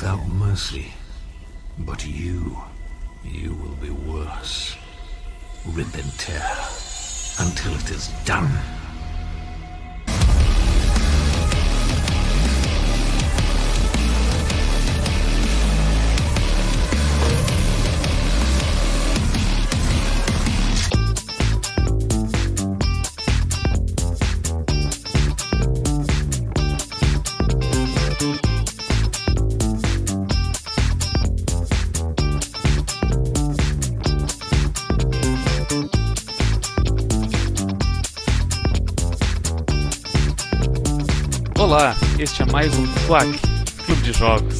without mercy. But you, you will be worse. Rip and tear until it is done. Mais um Quack Clube de Jogos.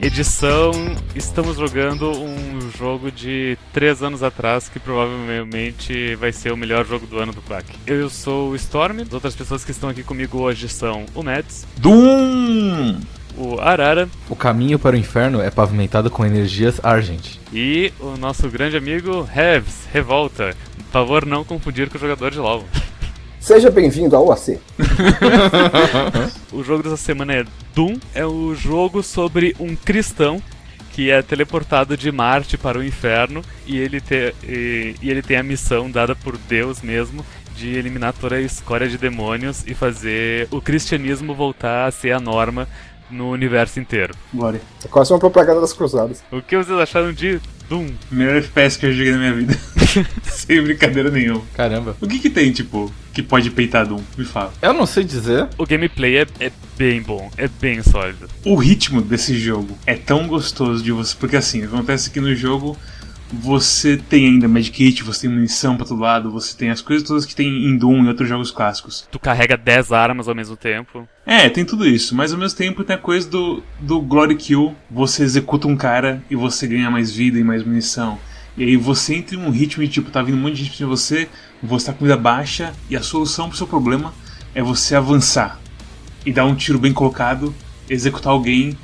Edição, estamos jogando um jogo de 3 anos atrás que provavelmente vai ser o melhor jogo do ano do Quack. Eu sou o Storm, as outras pessoas que estão aqui comigo hoje são o Mads, Doom! o Arara O caminho para o inferno é pavimentado com energias Argent. e o nosso grande amigo Revs, Revolta. Por favor, não confundir com o jogador de LoL. Seja bem-vindo ao AC. O jogo dessa semana é Doom, é o jogo sobre um cristão que é teleportado de Marte para o inferno e ele, te, e, e ele tem a missão dada por Deus mesmo de eliminar toda a escória de demônios e fazer o cristianismo voltar a ser a norma no universo inteiro. Glória. É quase uma propaganda das cruzadas. O que vocês acharam de Doom? Melhor FPS que eu joguei na minha vida. Sem brincadeira nenhuma. Caramba. O que que tem, tipo, que pode peitar Doom? Me fala. Eu não sei dizer. O gameplay é, é bem bom, é bem sólido. O ritmo desse jogo é tão gostoso de você. Porque assim, acontece que no jogo você tem ainda Medkit, você tem munição pra todo lado, você tem as coisas todas que tem em Doom e outros jogos clássicos. Tu carrega 10 armas ao mesmo tempo. É, tem tudo isso, mas ao mesmo tempo tem a coisa do, do Glory Kill. Você executa um cara e você ganha mais vida e mais munição. E aí você entra em um ritmo de tipo, tá vindo um monte de gente pra você, você tá com vida baixa, e a solução pro seu problema é você avançar. E dar um tiro bem colocado, executar alguém,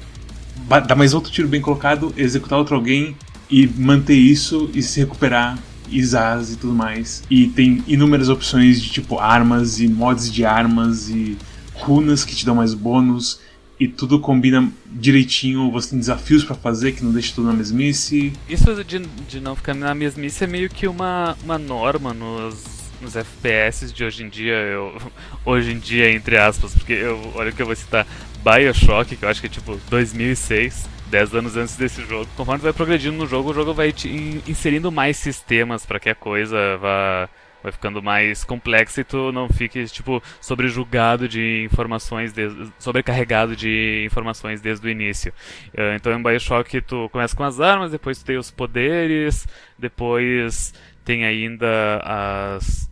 dar mais outro tiro bem colocado, executar outro alguém e manter isso e se recuperar. Isas e tudo mais. E tem inúmeras opções de tipo armas e mods de armas e runas que te dão mais bônus e tudo combina direitinho. Você tem desafios pra fazer que não deixa tudo na mesmice. Isso de, de não ficar na mesmice é meio que uma, uma norma nos, nos FPS de hoje em dia. Eu, hoje em dia, entre aspas, porque eu, olha o que eu vou citar: Bioshock, que eu acho que é tipo 2006. 10 anos antes desse jogo. Conforme vai progredindo no jogo, o jogo vai te in- inserindo mais sistemas para que a coisa vá, vai ficando mais complexa e tu não fique, tipo, sobrejugado de informações, desde, sobrecarregado de informações desde o início. Eh, então em Bioshock tu começa com as armas, depois tu tem os poderes, depois tem ainda as.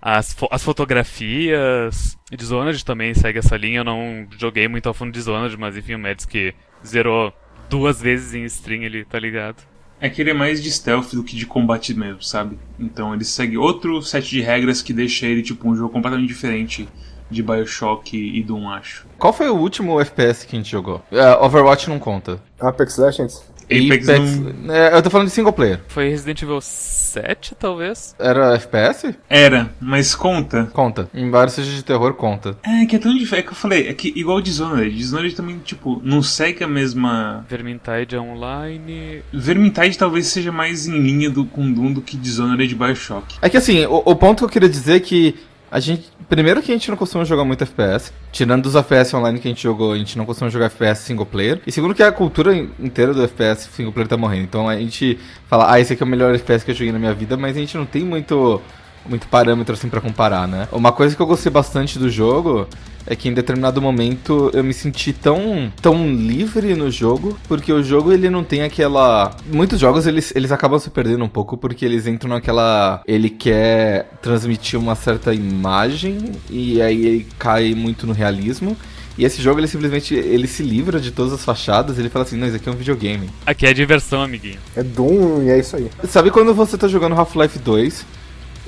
As, fo- as fotografias. Dishonored também segue essa linha. Eu não joguei muito ao fundo de Dishonored, mas enfim, o Mads que zerou duas vezes em stream, ele tá ligado. É que ele é mais de stealth do que de combate mesmo, sabe? Então ele segue outro set de regras que deixa ele tipo um jogo completamente diferente de Bioshock e Doom, acho. Qual foi o último FPS que a gente jogou? É, Overwatch não conta. Apex Legends? Apex, não... É, eu tô falando de single player. Foi Resident Evil 7, talvez? Era FPS? Era, mas conta. Conta. Em vários seja de terror, conta. É que é tão diferente. É que eu falei, é que igual Dishonored. Dishonored também, tipo, não segue a mesma. Vermintide Online. Vermintide talvez seja mais em linha do, com Doom do que Dishonored e Bioshock. É que assim, o, o ponto que eu queria dizer é que a gente. Primeiro que a gente não costuma jogar muito FPS. Tirando dos FPS online que a gente jogou, a gente não costuma jogar FPS single player. E segundo que a cultura in- inteira do FPS single player tá morrendo. Então a gente fala, ah, esse aqui é o melhor FPS que eu joguei na minha vida, mas a gente não tem muito. Muito parâmetro assim pra comparar, né? Uma coisa que eu gostei bastante do jogo é que em determinado momento eu me senti tão, tão livre no jogo, porque o jogo ele não tem aquela. Muitos jogos eles, eles acabam se perdendo um pouco porque eles entram naquela. Ele quer transmitir uma certa imagem e aí ele cai muito no realismo. E esse jogo ele simplesmente ele se livra de todas as fachadas, ele fala assim, não, isso aqui é um videogame. Aqui é diversão, amiguinho. É Doom e é isso aí. Sabe quando você tá jogando Half-Life 2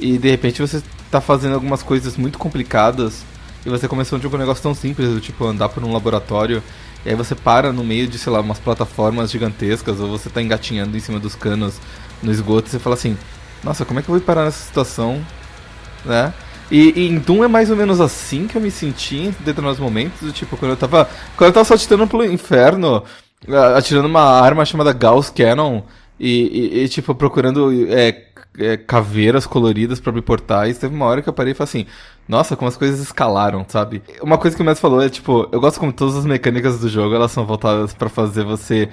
e de repente você tá fazendo algumas coisas muito complicadas e você começou a jogar um negócio tão simples, do tipo andar por um laboratório e aí você para no meio de, sei lá, umas plataformas gigantescas ou você tá engatinhando em cima dos canos no esgoto e você fala assim, nossa, como é que eu vou parar nessa situação, né? E, e em Doom é mais ou menos assim que eu me senti em determinados momentos, do tipo, quando eu tava. Quando eu tava saltitando pelo inferno, atirando uma arma chamada Gauss Cannon e, e- e, tipo, procurando é, é, caveiras coloridas pra abrir portais, teve uma hora que eu parei e falei assim, nossa, como as coisas escalaram, sabe? Uma coisa que o Messi falou é, tipo, eu gosto como todas as mecânicas do jogo, elas são voltadas pra fazer você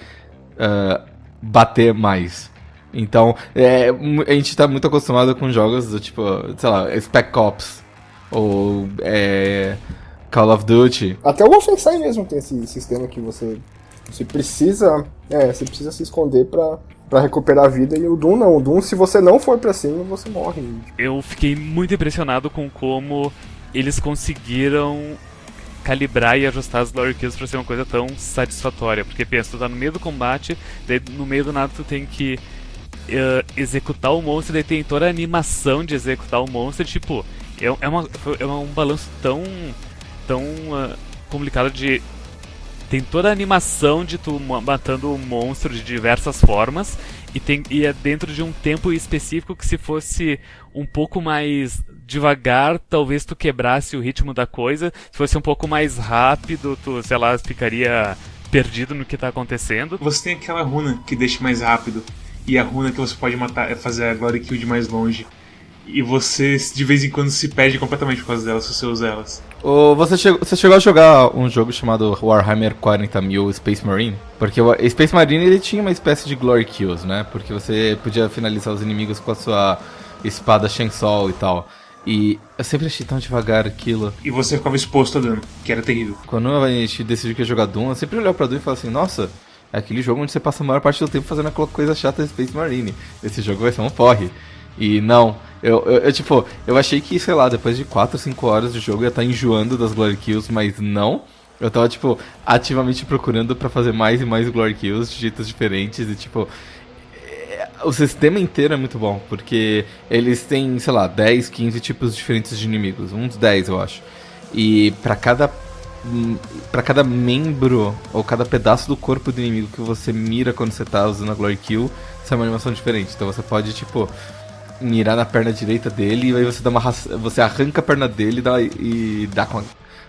ah, bater mais. Então, é, a gente tá muito acostumado com jogos do tipo, sei lá, Spec Ops ou é, Call of Duty. Até o Wolfenstein mesmo tem esse sistema que você, você precisa. É, você precisa se esconder pra, pra recuperar a vida. E o Doom não. O Doom, se você não for pra cima, você morre. Eu fiquei muito impressionado com como eles conseguiram calibrar e ajustar as glory kills pra ser uma coisa tão satisfatória. Porque pensa, tu tá no meio do combate, daí no meio do nada tu tem que eh, executar o monstro, daí tem toda a animação de executar o monstro, tipo, é, é, uma, é um balanço tão, tão ah, complicado de tem toda a animação de tu ma- matando o monstro de diversas formas e, tem, e é dentro de um tempo específico que se fosse um pouco mais devagar, talvez tu quebrasse o ritmo da coisa. Se fosse um pouco mais rápido, tu, sei lá, ficaria perdido no que tá acontecendo. Você tem aquela runa que deixa mais rápido. E a runa que você pode matar é fazer a Glory Kill de mais longe. E você de vez em quando se perde completamente por causa delas se você usa elas. Ô, você, chegou, você chegou a jogar um jogo chamado Warhammer 40.000 Space Marine? Porque o Space Marine ele tinha uma espécie de glory kills, né? Porque você podia finalizar os inimigos com a sua espada Chainsaw e tal. E eu sempre achei tão devagar aquilo. E você ficava exposto a dano, que era terrível. Quando a gente decidiu que ia jogar Doom, eu sempre olhava pra Doom e falava assim, nossa, é aquele jogo onde você passa a maior parte do tempo fazendo aquela coisa chata de Space Marine. Esse jogo vai ser um porre. E não, eu, eu, eu, tipo, eu achei que, sei lá, depois de 4, 5 horas de jogo eu ia estar enjoando das Glory Kills, mas não. Eu tava, tipo, ativamente procurando pra fazer mais e mais Glory Kills de jeitos diferentes e, tipo, é, o sistema inteiro é muito bom, porque eles têm, sei lá, 10, 15 tipos diferentes de inimigos, uns 10 eu acho. E pra cada para cada membro ou cada pedaço do corpo do inimigo que você mira quando você tá usando a Glory Kill, isso é uma animação diferente. Então você pode, tipo, mirar na perna direita dele e aí você dá uma raça- você arranca a perna dele e dá, e dá com, a-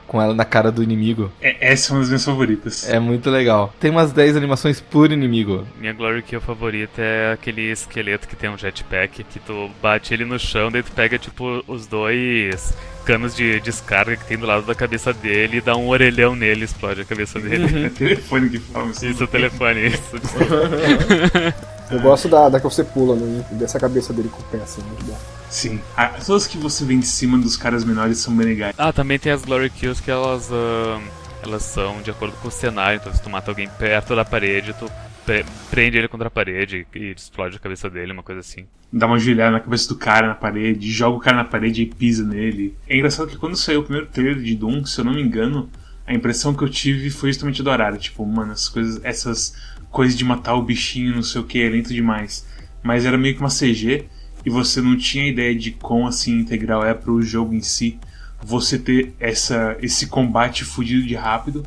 com ela na cara do inimigo. É, essa é uma das minhas favoritas. É muito legal. Tem umas 10 animações por inimigo. Minha Glory Kill favorita é aquele esqueleto que tem um jetpack, que tu bate ele no chão, daí tu pega, tipo, os dois canos de descarga que tem do lado da cabeça dele e dá um orelhão nele e explode a cabeça dele. É telefone que fala isso. Isso, o telefone, isso. Eu gosto da, da que você pula, né? dessa cabeça dele com o pé, assim, muito bom. Sim. Ah, todas que você vê em cima dos caras menores são bem legais. Ah, também tem as Glory Kills que elas, ahn, elas são de acordo com o cenário. Então, se tu mata alguém perto da parede, tu pre- prende ele contra a parede e explode a cabeça dele, uma coisa assim. Dá uma joelhada na cabeça do cara na parede, joga o cara na parede e pisa nele. É engraçado que quando saiu o primeiro trailer de Doom, se eu não me engano, a impressão que eu tive foi justamente do Arara. Tipo, mano, essas coisas, essas coisas de matar o bichinho, não sei o que, é lento demais. Mas era meio que uma CG e você não tinha ideia de quão assim integral é pro jogo em si. Você ter essa, esse combate fudido de rápido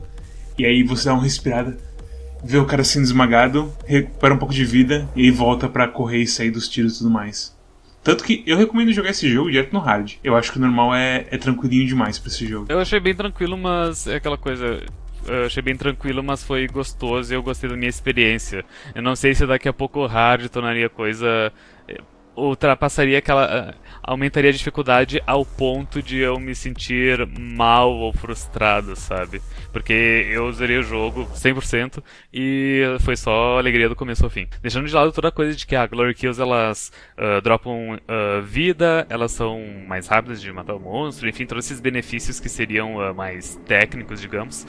e aí você dá uma respirada, vê o cara sendo esmagado, recupera um pouco de vida e aí volta pra correr e sair dos tiros e tudo mais. Tanto que eu recomendo jogar esse jogo direto no hard. Eu acho que o normal é, é tranquilinho demais pra esse jogo. Eu achei bem tranquilo, mas é aquela coisa. Eu achei bem tranquilo, mas foi gostoso e eu gostei da minha experiência. Eu não sei se daqui a pouco o hard tornaria coisa. Ultrapassaria aquela. ah, aumentaria a dificuldade ao ponto de eu me sentir mal ou frustrado, sabe? Porque eu usaria o jogo 100% e foi só alegria do começo ao fim. Deixando de lado toda a coisa de que a Glory Kills elas ah, dropam ah, vida, elas são mais rápidas de matar o monstro, enfim, todos esses benefícios que seriam ah, mais técnicos, digamos.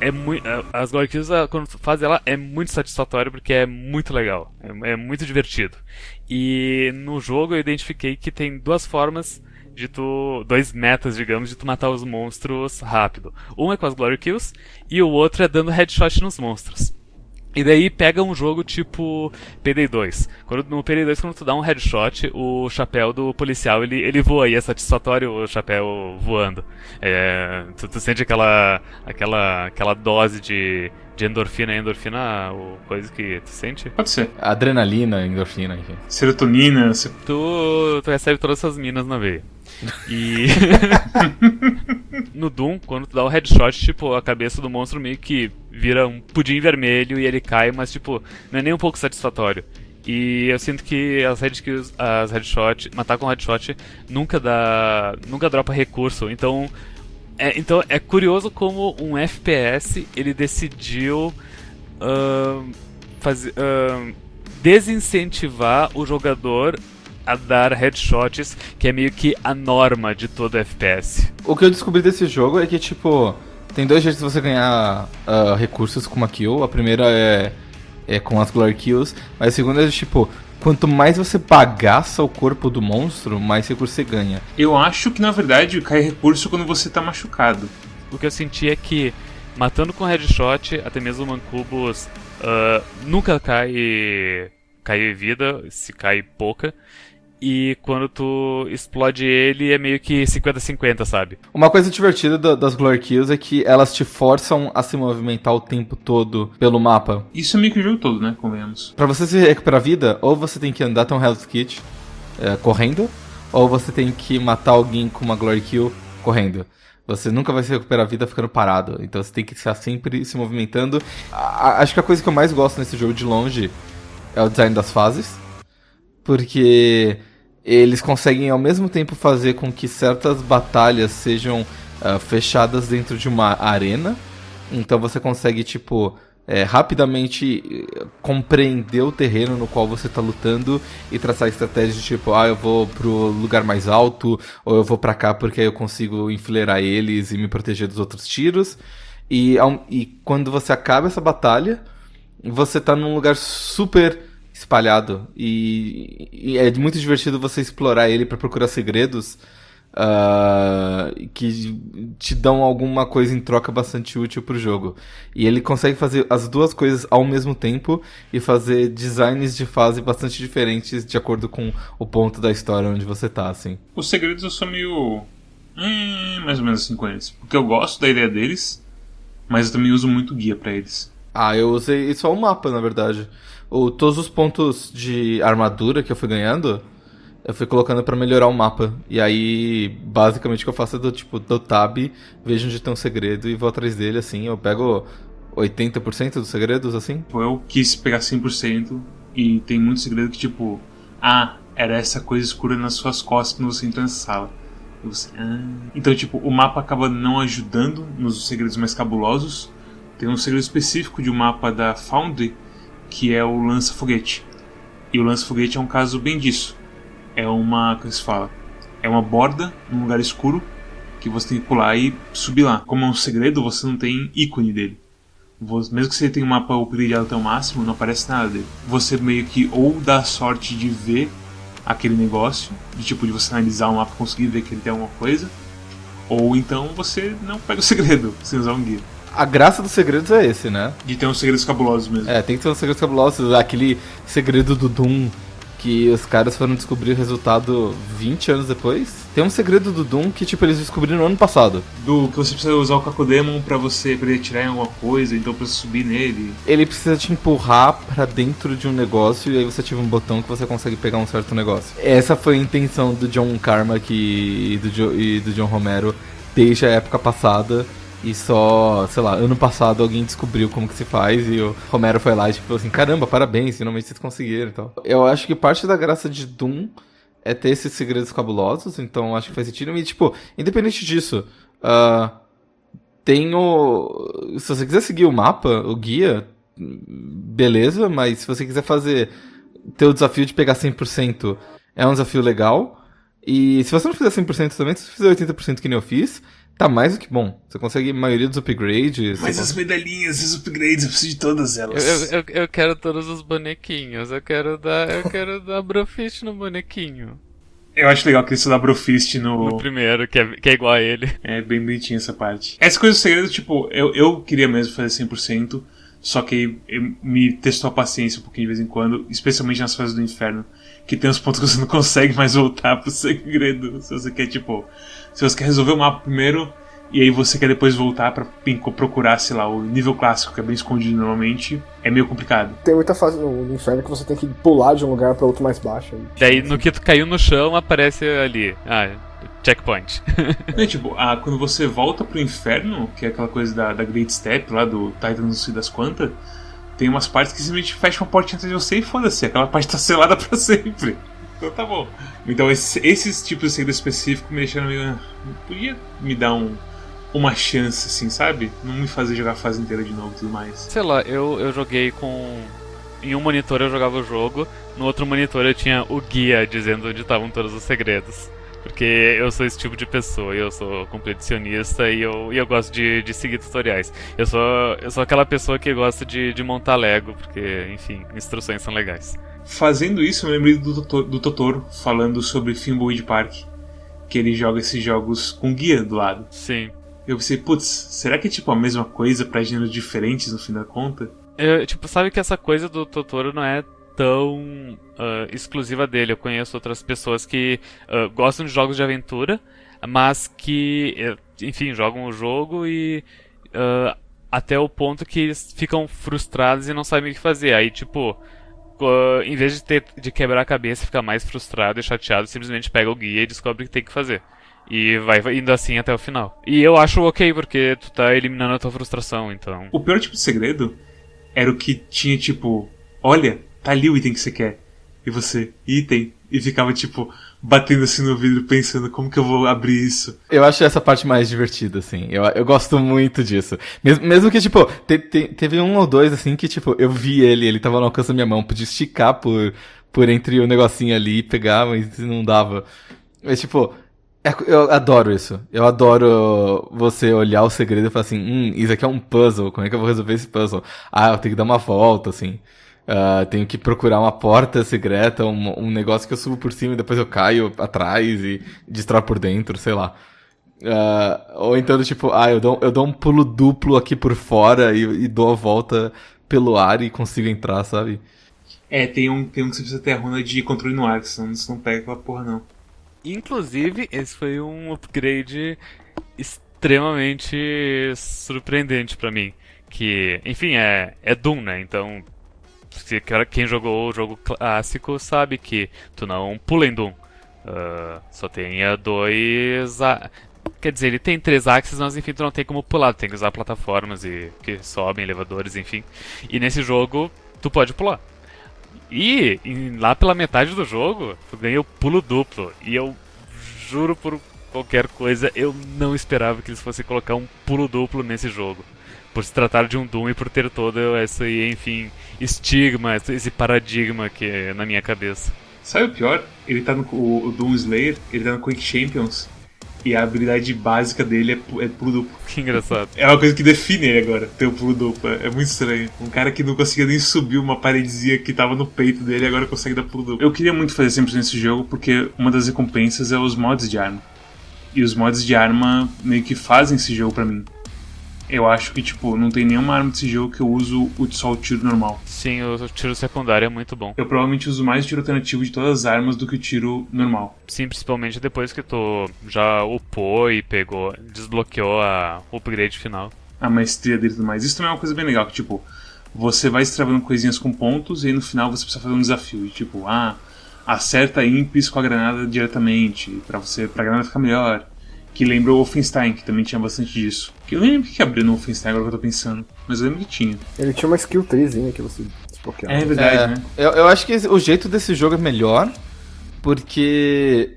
É muito, as Glory Kills, ah, quando tu faz ela, é muito satisfatório porque é muito legal, é, é muito divertido. E no jogo eu identifiquei que tem duas formas de tu. dois metas, digamos, de tu matar os monstros rápido. Um é com as Glory Kills e o outro é dando headshot nos monstros. E daí pega um jogo tipo PD2. Quando, no PD2, quando tu dá um headshot, o chapéu do policial ele, ele voa e é satisfatório o chapéu voando. É, tu, tu sente aquela, aquela, aquela dose de, de endorfina, endorfina o coisa que tu sente? Pode ser. Adrenalina, endorfina, enfim. Serotonina, você Tu, tu recebe todas essas minas na veia. E. no Doom, quando tu dá o headshot, tipo, a cabeça do monstro meio que vira um pudim vermelho e ele cai, mas, tipo, não é nem um pouco satisfatório. E eu sinto que as headshots, as headshot, matar com headshot nunca dá, nunca dropa recurso. Então, é, então é curioso como um FPS ele decidiu uh, fazer, uh, desincentivar o jogador a dar headshots, que é meio que a norma de todo FPS. O que eu descobri desse jogo é que, tipo, tem dois jeitos de você ganhar uh, recursos com uma kill. A primeira é, é com as Glory Kills, mas a segunda é, tipo, quanto mais você bagaça o corpo do monstro, mais recurso você ganha. Eu acho que, na verdade, cai recurso quando você tá machucado. O que eu senti é que, matando com headshot, até mesmo mancubos, uh, nunca cai, cai vida, se cai pouca e quando tu explode ele é meio que 50-50, sabe? Uma coisa divertida das Glory Kills é que elas te forçam a se movimentar o tempo todo pelo mapa. Isso é meio que o jogo todo, né? Convenhamos. Pra você se recuperar a vida, ou você tem que andar até um Hell's Kit é, correndo, ou você tem que matar alguém com uma Glory Kill correndo. Você nunca vai se recuperar a vida ficando parado. Então você tem que estar sempre se movimentando. A, acho que a coisa que eu mais gosto nesse jogo de longe é o design das fases. Porque eles conseguem ao mesmo tempo fazer com que certas batalhas sejam uh, fechadas dentro de uma arena. Então você consegue, tipo, é, rapidamente eh, compreender o terreno no qual você está lutando e traçar estratégias de tipo, ah, eu vou pro lugar mais alto, ou eu vou para cá porque aí eu consigo enfileirar eles e me proteger dos outros tiros. E, e quando você acaba essa batalha, você tá num lugar super espalhado. E, e é muito divertido você explorar ele para procurar segredos uh, que te dão alguma coisa em troca bastante útil pro jogo. E ele consegue fazer as duas coisas ao mesmo tempo e fazer designs de fase bastante diferentes de acordo com o ponto da história onde você tá, assim. Os segredos eu sou meio. Hum, mais ou menos assim com eles. Porque eu gosto da ideia deles, mas eu também uso muito guia para eles. Ah, eu usei só o mapa, na verdade o, todos os pontos de armadura que eu fui ganhando, eu fui colocando para melhorar o mapa. E aí, basicamente, o que eu faço é do tipo, do tab, vejo onde tem um segredo e vou atrás dele, assim. Eu pego 80% dos segredos, assim. Eu quis pegar 100% e tem muito segredo que, tipo, ah, era essa coisa escura nas suas costas quando você entrou nessa sala. Você, ah. Então, tipo, o mapa acaba não ajudando nos segredos mais cabulosos. Tem um segredo específico de um mapa da Foundry que é o lança-foguete. E o lança-foguete é um caso bem disso. É uma, como se fala, é uma borda num lugar escuro que você tem que pular e subir lá. Como é um segredo, você não tem ícone dele. Mesmo que você tenha um mapa upgradeado até o máximo, não aparece nada dele. Você meio que ou dá sorte de ver aquele negócio, de tipo de você analisar o mapa e conseguir ver que ele tem alguma coisa, ou então você não pega o segredo sem usar um guia a graça dos segredos é esse, né? De ter uns segredos cabulosos mesmo. É, tem que ter uns segredos cabulosos. Aquele segredo do Doom que os caras foram descobrir o resultado 20 anos depois. Tem um segredo do Doom que, tipo, eles descobriram no ano passado. Do que você precisa usar o Cacodemon pra você pra ele atirar em alguma coisa, então pra você subir nele. Ele precisa te empurrar para dentro de um negócio e aí você ativa um botão que você consegue pegar um certo negócio. Essa foi a intenção do John Carmack e do, jo e do John Romero desde a época passada. E só, sei lá, ano passado alguém descobriu como que se faz e o Romero foi lá e tipo, falou assim: caramba, parabéns, finalmente vocês conseguiram então. Eu acho que parte da graça de Doom é ter esses segredos cabulosos, então acho que faz sentido. E, tipo, independente disso, uh, tem o. Se você quiser seguir o mapa, o guia, beleza, mas se você quiser fazer. ter o desafio de pegar 100%, é um desafio legal. E se você não fizer 100% também, se você fizer 80% que nem eu fiz, Tá mais do que bom. Você consegue a maioria dos upgrades. Mas as medalhinhas, os upgrades, eu preciso de todas elas. Eu, eu, eu quero todos os bonequinhos. Eu quero dar. Eu quero dar Brofist no bonequinho. Eu acho legal que isso dá Brofist no. No primeiro, que é, que é igual a ele. É bem bonitinho essa parte. Essa coisa do segredo, tipo, eu, eu queria mesmo fazer 100%, só que me testou a paciência um pouquinho de vez em quando, especialmente nas fases do inferno, que tem uns pontos que você não consegue mais voltar pro segredo. Se você quer, tipo se você quer resolver o mapa primeiro e aí você quer depois voltar para procurar, sei lá, o nível clássico que é bem escondido normalmente, é meio complicado. Tem muita fase no inferno que você tem que pular de um lugar para outro mais baixo. Daí no que tu caiu no chão aparece ali. Ah, checkpoint. É, tipo, ah, quando você volta pro inferno, que é aquela coisa da, da Great Step lá do Titan não sei das quantas, tem umas partes que simplesmente fecham uma portinha atrás de você e foda-se, aquela parte tá selada pra sempre. Então tá bom. Então esse, esses tipos de segredo específico me deixaram meio. ah, Podia me dar um, uma chance, assim, sabe? Não me fazer jogar a fase inteira de novo e tudo mais. Sei lá, eu, eu joguei com. Em um monitor eu jogava o jogo, no outro monitor eu tinha o guia dizendo onde estavam todos os segredos. Porque eu sou esse tipo de pessoa, eu sou competicionista e eu, e eu gosto de, de seguir tutoriais. Eu sou, eu sou aquela pessoa que gosta de, de montar Lego, porque, enfim, instruções são legais. Fazendo isso, eu lembrei do, Totoro- do Totoro falando sobre Thimbleweed Park, que ele joga esses jogos com guia do lado. Sim. Eu pensei, putz, será que é tipo a mesma coisa pra gêneros diferentes no fim da conta? Eu, tipo, sabe que essa coisa do Totoro não é tão ah, exclusiva dele. Eu conheço outras pessoas que ah, gostam de jogos de aventura, mas que, eh, enfim, jogam o jogo e ah, até o ponto que eles ficam frustrados e não sabem o que fazer. Aí, tipo, em vez de, ter, de quebrar a cabeça e ficar mais frustrado e chateado, simplesmente pega o guia e descobre o que tem que fazer. E vai indo assim até o final. E eu acho ok, porque tu tá eliminando a tua frustração, então. O pior tipo de segredo era o que tinha tipo, olha, tá ali o item que você quer. E você, item. E ficava tipo, batendo assim no vidro, pensando como que eu vou abrir isso. Eu acho essa parte mais divertida, assim. Eu, eu gosto muito disso. Mesmo, mesmo que, tipo, te- te- teve um ou dois, assim, que, tipo, eu vi ele, ele tava no alcance da minha mão, podia esticar por, por entre o negocinho ali e pegar, mas não dava. Mas, tipo, é- eu adoro isso. Eu adoro você olhar o segredo e falar assim, hum, isso aqui é um puzzle, como é que eu vou resolver esse puzzle? Ah, eu tenho que dar uma volta, assim. Ah, tenho que procurar uma porta secreta, um, um negócio que eu subo por cima e depois eu caio atrás e destrói por dentro, sei lá. Ah, ou então, tipo, ah, eu dou, eu dou um pulo duplo aqui por fora e, e dou a volta pelo ar e consigo entrar, sabe? É, tem um, tem um que você precisa ter a runa de controle no ar, senão você não pega aquela porra não. Inclusive, esse foi um upgrade extremamente surpreendente pra mim. Que, enfim, é, é Doom, né? Então, se- quem jogou o jogo clássico sabe que tu não pula em Doom. Ah, só tem ah, dois. a- Quer dizer, ele tem três axes, mas enfim, tu não tem como pular. Tu tem que usar plataformas e que sobem, elevadores, enfim. E nesse jogo, tu pode pular. E em- lá pela metade do jogo, tu ganha o pulo duplo. E eu juro por qualquer coisa, eu não esperava que eles fossem colocar um pulo duplo nesse jogo. Por se tratar de um Doom e por ter todo esse, enfim, estigma, esse paradigma que é na minha cabeça. Sabe o pior? Ele tá no. O, Doom Slayer, ele tá no Quick Champions. E a habilidade básica dele é, é pulo duplo. Que engraçado. É uma coisa que define ele agora, ter o pulo duplo. É muito estranho. Um cara que não conseguia nem subir uma paredezinha que tava no peito dele agora consegue dar pulo duplo. Eu queria muito fazer sempre nesse jogo porque uma das recompensas é os mods de arma. E os mods de arma meio que fazem esse jogo pra mim. Eu acho que, tipo, não tem nenhuma arma desse jogo que eu uso o- só o tiro normal. Sim, o tiro secundário é muito bom. Eu provavelmente uso mais o tiro alternativo de todas as armas do que o tiro normal. Sim, principalmente depois que tu já upou e pegou, desbloqueou a upgrade final. a maestria dele e tudo mais. Isso também é uma coisa bem legal, que tipo, você vai estravando coisinhas com pontos e aí no final você precisa fazer um desafio. E, tipo, ah, acerta ímpis com a granada diretamente, pra você pra granada ficar melhor. Que lembra o Wolfenstein, que também tinha bastante disso. Que eu nem lembro o que abriu no Wolfenstein agora que eu tô pensando. Mas eu lembro que tinha. Ele tinha uma skill treezinha que você desbloqueava. É verdade, É, né? eu, eu acho que o jeito desse jogo é melhor, porque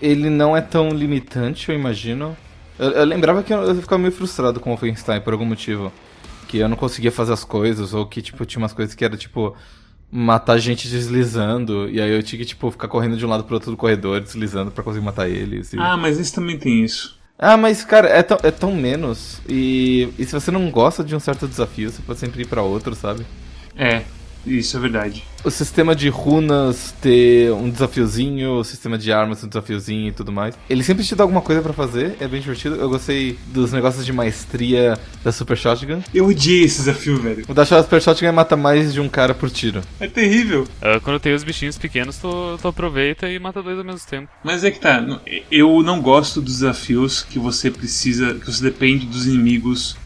ele não é tão limitante, eu imagino. Eu, eu lembrava que eu, eu ficava meio frustrado com o Wolfenstein por algum motivo. Que eu não conseguia fazer as coisas, ou que, tipo, tinha umas coisas que era, tipo, matar gente deslizando, e aí eu tinha que, tipo, ficar correndo de um lado pro outro do corredor, deslizando pra conseguir matar eles. e- Ah, mas esse também tem isso. Ah, mas, cara, é tão, é tão menos. E, e se você não gosta de um certo desafio, você pode sempre ir pra outro, sabe? É, isso é verdade. O sistema de runas ter um desafiozinho, o sistema de armas um desafiozinho e tudo mais. Ele sempre te dá alguma coisa pra fazer, é bem divertido. Eu gostei dos negócios de maestria da Super Shotgun. Eu odiei esse desafio, velho. O da Super Shotgun matar mais de um cara por tiro. É terrível. Ah, quando tem os bichinhos pequenos, tu, tu aproveita e mata dois ao mesmo tempo. Mas é que tá, eu não gosto dos desafios que você precisa, que você depende dos inimigos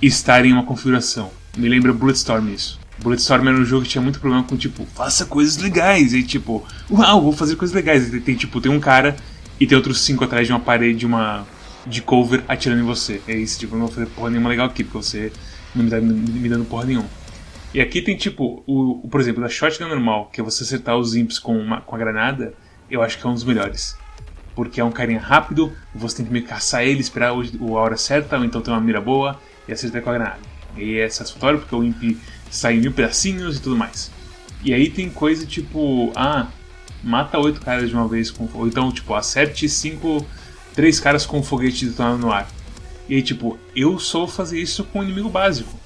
estarem em uma configuração. Me lembra Bulletstorm isso. Bulletstorm era um jogo que tinha muito problema com tipo, faça coisas legais. E tipo, uau, vou fazer coisas legais. E tem tipo, tem um cara e tem outros cinco atrás de uma parede, uma de cover atirando em você. É isso, tipo, eu não vou fazer porra nenhuma legal aqui, porque você não me, dá, me dando porra nenhuma. E aqui tem tipo, o, o, por exemplo, da shotgun normal, que é você acertar os imps com, uma, com a granada, eu acho que é um dos melhores. Porque é um carinha rápido, você tem que meio caçar ele, esperar o, a hora certa, ou então ter uma mira boa e acertar com a granada. E é satisfatório porque o imp sai mil pedacinhos e tudo mais. E aí tem coisa tipo, ah, mata oito caras de uma vez, com, ou então tipo, acerte cinco, três caras com um foguete detonado no ar. E aí tipo, eu só vou fazer isso com o inimigo básico.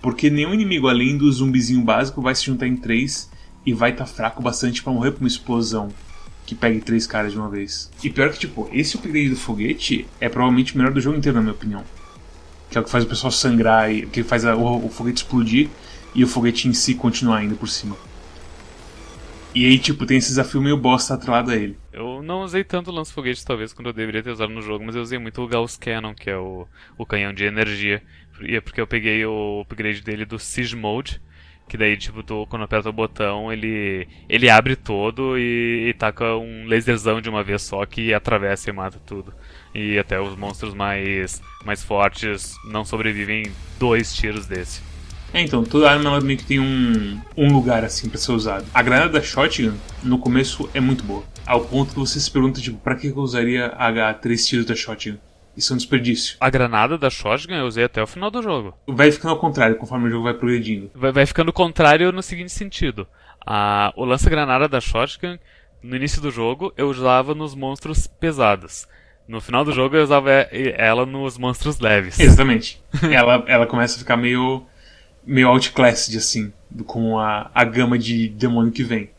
Porque nenhum inimigo além do zumbizinho básico vai se juntar em três e vai estar tá fraco bastante para morrer por uma explosão que pegue três caras de uma vez. E pior que, tipo, esse upgrade do foguete é provavelmente o melhor do jogo inteiro, na minha opinião. Que é o que faz o pessoal sangrar, e, que faz a, o, o, foguete explodir e o foguete em si continuar indo por cima. E aí, tipo, tem esse desafio meio bosta atrelado a ele. Eu não usei tanto o lance-foguete, talvez, quando eu deveria ter usado no jogo, mas eu usei muito o Gauss Cannon, que é o, o canhão de energia. E é porque eu peguei o upgrade dele do Siege Mode, que daí, tipo, tu, quando aperta o botão, ele, ele abre todo e, e taca um laserzão de uma vez só que atravessa e mata tudo. E até os monstros mais, mais fortes não sobrevivem dois tiros desse. É, então, toda arma ela meio que tem um, um lugar assim para ser usado. A granada da shotgun, no começo, é muito boa. Ao ponto que você se pergunta, tipo, pra que eu usaria H três tiros da shotgun? Isso é um desperdício. A granada da shotgun eu usei até o final do jogo. Vai ficando ao contrário conforme o jogo vai progredindo. Vai, vai ficando contrário no seguinte sentido. A, o lança-granada da shotgun, no início do jogo, eu usava nos monstros pesados. No final do jogo eu usava ela nos monstros leves. Exatamente. ela, ela começa a ficar meio, meio outclassed, assim, com a, a gama de demônio que vem.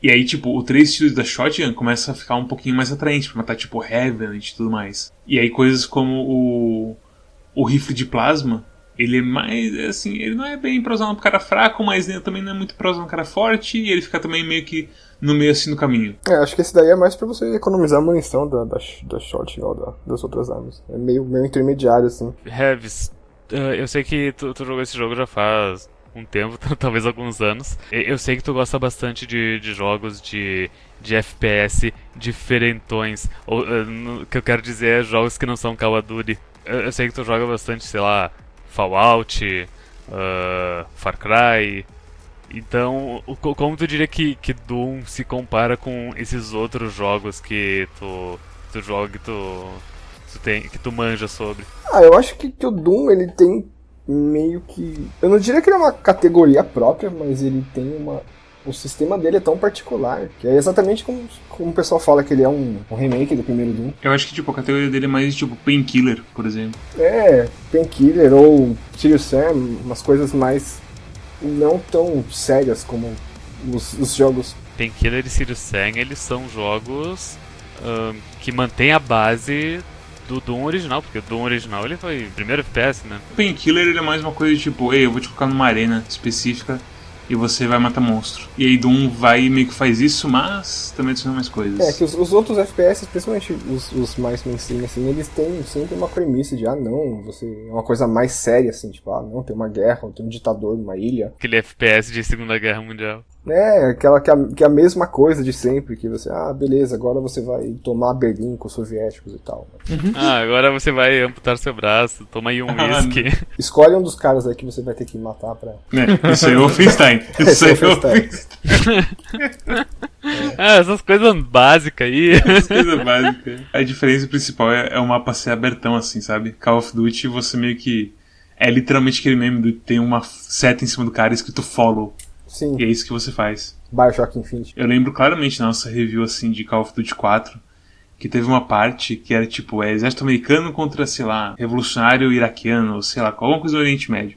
E aí, tipo, o três tiros da Shotgun começa a ficar um pouquinho mais atraente pra matar, tipo, Revenant e tudo mais. E aí coisas como o, o rifle de plasma, ele é mais, assim, ele não é bem pra usar no cara fraco, mas ele também não é muito pra usar no cara forte, e ele fica também meio que no meio assim no caminho. É, acho que esse daí é mais pra você economizar a munição da, da, da shotgun ou da, das outras armas. É meio, meio intermediário, assim. Uh, eu sei que tu, tu jogou esse jogo já faz um tempo, talvez alguns anos. Eu sei que tu gosta bastante de, de jogos de, de FPS diferentões. Ou, uh, que eu quero dizer é jogos que não são Call of Duty. Eu, eu sei que tu joga bastante, sei lá, Fallout, uh, Far Cry. Então, como tu diria que, que Doom se compara com esses outros jogos que tu, tu joga, que tu, tu tem, que tu manja sobre? Ah, eu acho que, que o Doom ele tem meio que. Eu não diria que ele é uma categoria própria, mas ele tem uma. O sistema dele é tão particular, que é exatamente como, como o pessoal fala que ele é um, um remake do primeiro Doom. Eu acho que tipo, a categoria dele é mais tipo Painkiller, por exemplo. É, Painkiller ou Serious Sam, umas coisas mais não tão sérias como os, os jogos. Painkiller e Serious Sam, eles são jogos um, que mantêm a base do Doom original, porque o Doom original ele foi primeiro FPS, né? O Painkiller ele é mais uma coisa tipo, ei, eu vou te colocar numa arena específica e você vai matar monstro. E aí Doom vai e meio que faz isso, mas também adiciona mais coisas. É, que os, os outros FPS, principalmente os, os, mais mainstream, assim, eles têm sempre uma premissa de, ah não, você é uma coisa mais séria, assim, tipo, ah não, tem uma guerra, tem um ditador numa ilha. Aquele FPS de Segunda Guerra Mundial. É, aquela que é, que é a mesma coisa de sempre, que você, ah, beleza, agora você vai tomar Berlim com os soviéticos e tal. Uhum. ah, agora você vai amputar seu braço, toma aí um whisky. Escolhe um dos caras aí que você vai ter que matar pra. É, isso aí é o Wolfenstein. Isso aí é o Wolfenstein. ah, essas coisas básicas aí. Essas coisas básicas. A diferença principal é, é o mapa ser abertão, assim, sabe? Call of Duty você meio que. É literalmente aquele meme do tem uma seta em cima do cara escrito follow. Sim. E é isso que você faz. Bioshock Infinite. Eu lembro claramente na nossa review assim de Call of Duty 4 que teve uma parte que era tipo, é exército americano contra, sei lá, revolucionário iraquiano, ou sei lá, alguma coisa do Oriente Médio.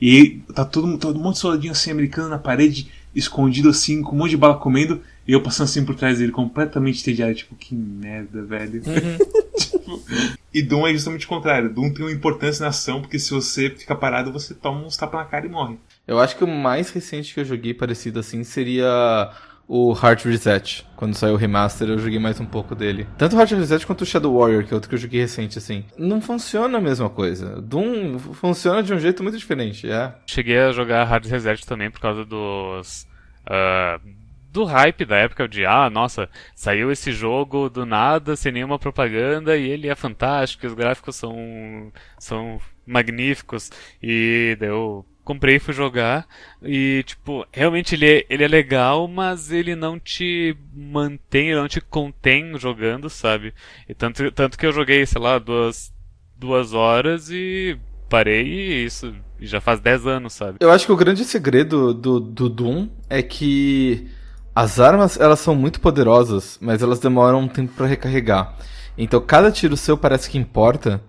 E tá todo, todo um monte de soldadinho assim americano na parede, escondido assim, com um monte de bala comendo, e eu passando assim por trás dele, completamente entediado, tipo, que merda, velho. Uhum. tipo, e Doom é justamente o contrário. Doom tem uma importância na ação, porque se você fica parado, você toma uns tapas na cara e morre. Eu acho que o mais recente que eu joguei parecido assim seria o Heart Reset. Quando saiu o remaster, eu joguei mais um pouco dele. Tanto o Heart Reset quanto o Shadow Warrior, que é outro que eu joguei recente, assim. Não funciona a mesma coisa. Doom funciona de um jeito muito diferente, é. Cheguei a jogar Hard Reset também por causa dos. Uh, do hype da época de ah, nossa, saiu esse jogo do nada, sem nenhuma propaganda e ele é fantástico, os gráficos são são magníficos e eu comprei fui jogar e tipo, realmente ele é, ele é legal, mas ele não te mantém, ele não te contém jogando, sabe? E tanto tanto que eu joguei, sei lá, duas duas horas e parei e isso já faz 10 anos, sabe? Eu acho que o grande segredo do, do Doom é que as armas, elas são muito poderosas, mas elas demoram um tempo para recarregar. Então cada tiro seu parece que importa,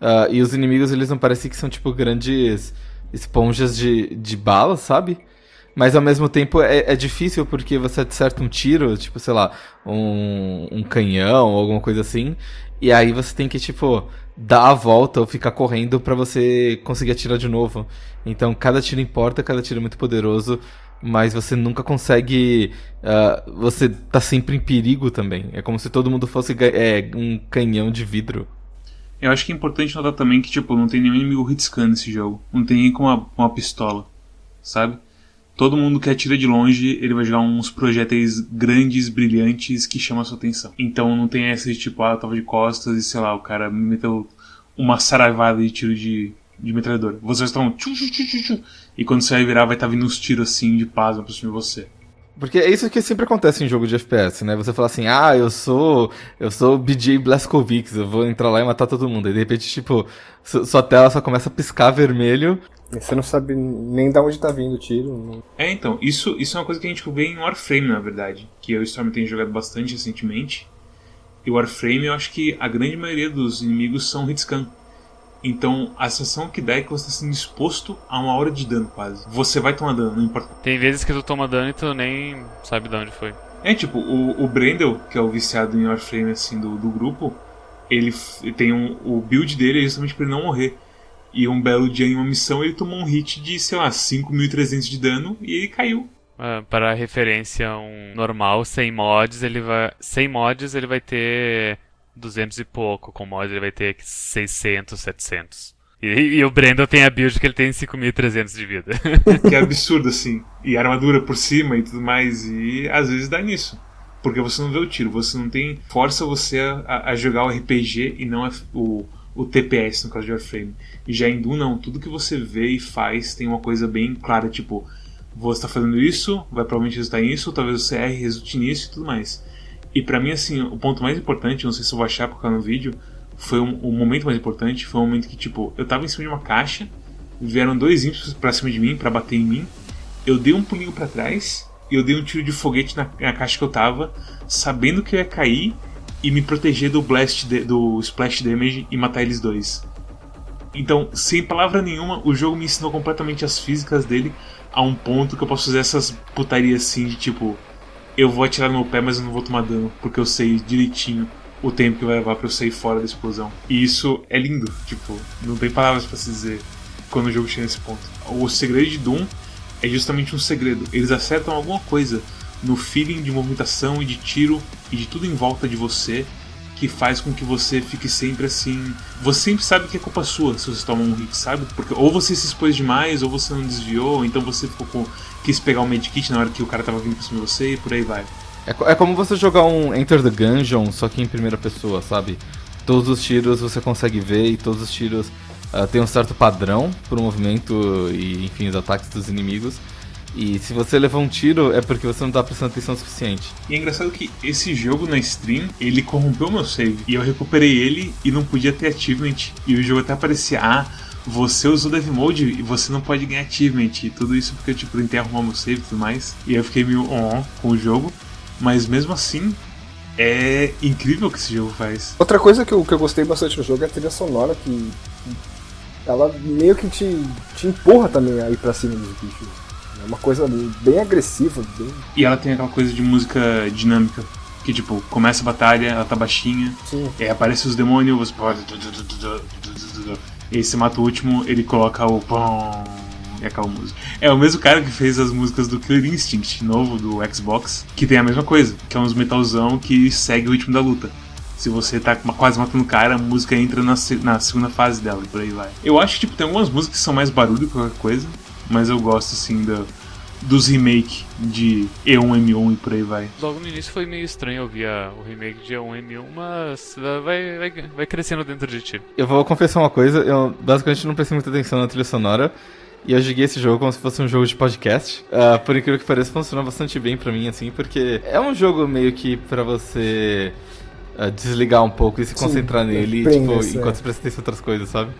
uh, e os inimigos eles não parecem que são tipo grandes esponjas de, de bala, sabe? Mas ao mesmo tempo é, é, difícil porque você acerta um tiro, tipo, sei lá, um, um canhão ou alguma coisa assim, e aí você tem que, tipo, dar a volta ou ficar correndo para você conseguir atirar de novo. Então cada tiro importa, cada tiro é muito poderoso mas você nunca consegue. Uh, você tá sempre em perigo também. É como se todo mundo fosse é, um canhão de vidro. Eu acho que é importante notar também que, tipo, não tem nenhum inimigo hitscan nesse jogo. Não tem nem com uma, uma pistola, sabe? Todo mundo que atira de longe, ele vai jogar uns projéteis grandes, brilhantes, que chamam a sua atenção. Então não tem essa de tipo, ah, eu tava de costas e sei lá, o cara me meteu uma saraivada de tiro de, de metralhadora. Vocês estão. E quando você vai virar, vai estar tá vindo uns tiros assim de paz pra cima de você. Porque é isso que sempre acontece em jogo de FPS, né? Você fala assim, ah, eu sou. Eu sou BJ Blazkowicz, eu vou entrar lá e matar todo mundo. E de repente, tipo, sua tela só começa a piscar vermelho. E você não sabe nem de onde tá vindo o tiro. Não... É, então, isso, isso é uma coisa que a gente vê em Warframe, na verdade. Que eu e o Storm tem jogado bastante recentemente. E Warframe, eu acho que a grande maioria dos inimigos são hitscan. Então a sensação que dá é que você está sendo exposto a uma hora de dano quase. Você vai tomar dano, não importa. Tem vezes que tu toma dano e tu nem sabe de onde foi. É tipo, o, o Brendel, que é o viciado em Warframe assim do, do grupo, ele tem um. O build dele é justamente para ele não morrer. E um belo dia em uma missão ele tomou um hit de, sei lá, 5.300 de dano e ele caiu. Uh, para referência, um normal sem mods, ele vai. Sem mods ele vai ter 200 e pouco, com mods ele vai ter 600, 700. E, e o Brandon tem a build que ele tem 5.300 de vida. que é absurdo, assim. E armadura por cima e tudo mais. E às vezes dá nisso. Porque você não vê o tiro, você não tem. Força você a, a jogar o RPG e não a, o, o TPS, no caso de Warframe. E já em Doom, não. Tudo que você vê e faz tem uma coisa bem clara, tipo. Você está fazendo isso, vai provavelmente resultar nisso, talvez você erre, resulte nisso e tudo mais. E para mim, assim, o ponto mais importante, não sei se eu vou achar por causa no vídeo, foi um, o momento mais importante, foi um momento que, tipo, eu tava em cima de uma caixa, vieram dois ímpetos pra cima de mim, para bater em mim, eu dei um pulinho para trás, e eu dei um tiro de foguete na, na, caixa que eu tava, sabendo que eu ia cair e me proteger do blast, de, do splash damage e matar eles dois. Então, sem palavra nenhuma, o jogo me ensinou completamente as físicas dele a um ponto que eu posso fazer essas putarias assim de tipo, eu vou atirar no meu pé, mas eu não vou tomar dano, porque eu sei direitinho o tempo que vai levar para eu sair fora da explosão. E isso é lindo, tipo, não tem palavras para se dizer quando o jogo chega nesse ponto. O segredo de Doom é justamente um segredo. Eles acertam alguma coisa no feeling de movimentação e de tiro e de tudo em volta de você que faz com que você fique sempre assim. Você sempre sabe que é culpa sua se você toma um hit, sabe? Porque ou você se expôs demais, ou você não desviou, ou então você ficou com, quis pegar um medkit na hora que o cara tava vindo pra cima de você e por aí vai. É, é como você jogar um Enter the Gungeon, só que em primeira pessoa, sabe? Todos os tiros você consegue ver e todos os tiros uh, têm um certo padrão pro movimento e, enfim, os ataques dos inimigos. E se você levar um tiro, é porque você não tá prestando atenção o suficiente. E é engraçado que esse jogo na stream, ele corrompeu meu save. E eu recuperei ele e não podia ter achievement. E o jogo até aparecia, ah, você usou Dev Mode e você não pode ganhar achievement. E tudo isso porque eu tipo, tentei arrumar meu save e tudo mais. E eu fiquei meio on com o jogo. Mas mesmo assim, é incrível o que esse jogo faz. Outra coisa que eu, que eu gostei bastante do jogo é a trilha sonora que. Ela meio que te, te empurra também a ir pra cima dos bichos. É uma coisa bem agressiva. Bem... E ela tem aquela coisa de música dinâmica. Que tipo, começa a batalha, ela tá baixinha, Sim. e aí aparecem os demônios, você pode. E aí você mata o último, ele coloca o. E aquela música. É o mesmo cara que fez as músicas do Killer Instinct, novo do Xbox, que tem a mesma coisa, que é uns metalzão que segue o ritmo da luta. Se você tá quase matando o cara, a música entra na, na segunda fase dela e por aí vai. Eu acho que tipo, tem algumas músicas que são mais barulho que qualquer coisa, mas eu gosto assim do, dos remake de E1M1 e por aí vai. Logo no início foi meio estranho ouvir o remake de 1M1, mas vai, vai, vai crescendo dentro de ti. Eu vou confessar uma coisa, eu basicamente não prestei muita atenção na trilha sonora. E eu joguei esse jogo como se fosse um jogo de podcast. Ah, por incrível que pareça, funcionou bastante bem pra mim, assim, porque é um jogo meio que pra você ah, desligar um pouco e se Sim, concentrar é, nele, tipo, é. enquanto você presta atenção em outras coisas, sabe?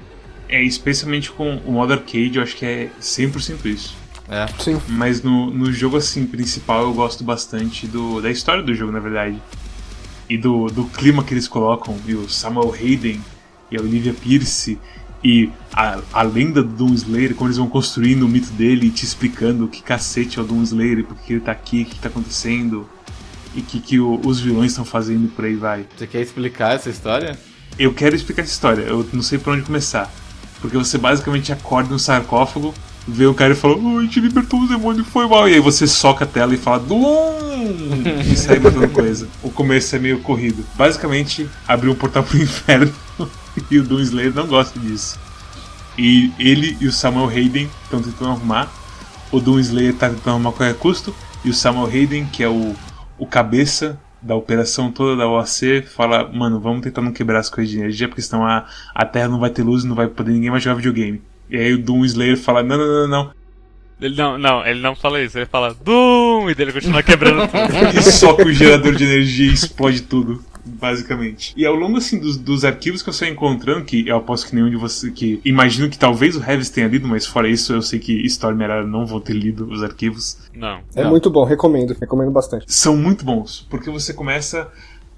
É, especialmente com o modo arcade, eu acho que é 100% isso. É. Sim. Mas no, no jogo assim principal eu gosto bastante do, da história do jogo, na verdade. E do, do clima que eles colocam. E o Samuel Hayden e a Olivia Pierce. E a, a lenda do Doom Slayer, como eles vão construindo o mito dele e te explicando que cacete é o Doom Slayer, por que ele tá aqui, o que tá acontecendo. E o que, que o- os vilões estão fazendo por aí vai. Você quer explicar essa história? Eu quero explicar essa história, eu não sei por onde começar. Porque você basicamente acorda no sarcófago, vê o cara e fala, oh, a gente libertou os demônios, foi mal. E aí você soca a tela e fala, Doom! E sai matando coisa. O começo é meio corrido. Basicamente, abriu um portal pro inferno e o Doom Slayer não gosta disso. E ele e o Samuel Hayden estão tentando arrumar. O Doom Slayer tá tentando arrumar qualquer custo. E o Samuel Hayden, que é o, o cabeça da operação toda da OAC, fala: Mano, vamos tentar não quebrar as coisas de energia, porque senão a, a Terra não vai ter luz e não vai poder ninguém mais jogar videogame. E aí o Doom Slayer fala: Não, não, não, não. Ele não, não, ele não fala isso, ele fala Doom! E dele continua quebrando tudo. E soca o gerador de energia e explode tudo. Basicamente. E ao longo assim dos, dos arquivos que eu saio encontrando, que eu aposto que nenhum de vocês. que Imagino que talvez o Revis tenha lido, mas fora isso, eu sei que Storm e Arara não vão ter lido os arquivos. Não. É Não. muito bom, recomendo. Recomendo bastante. são muito bons, porque você começa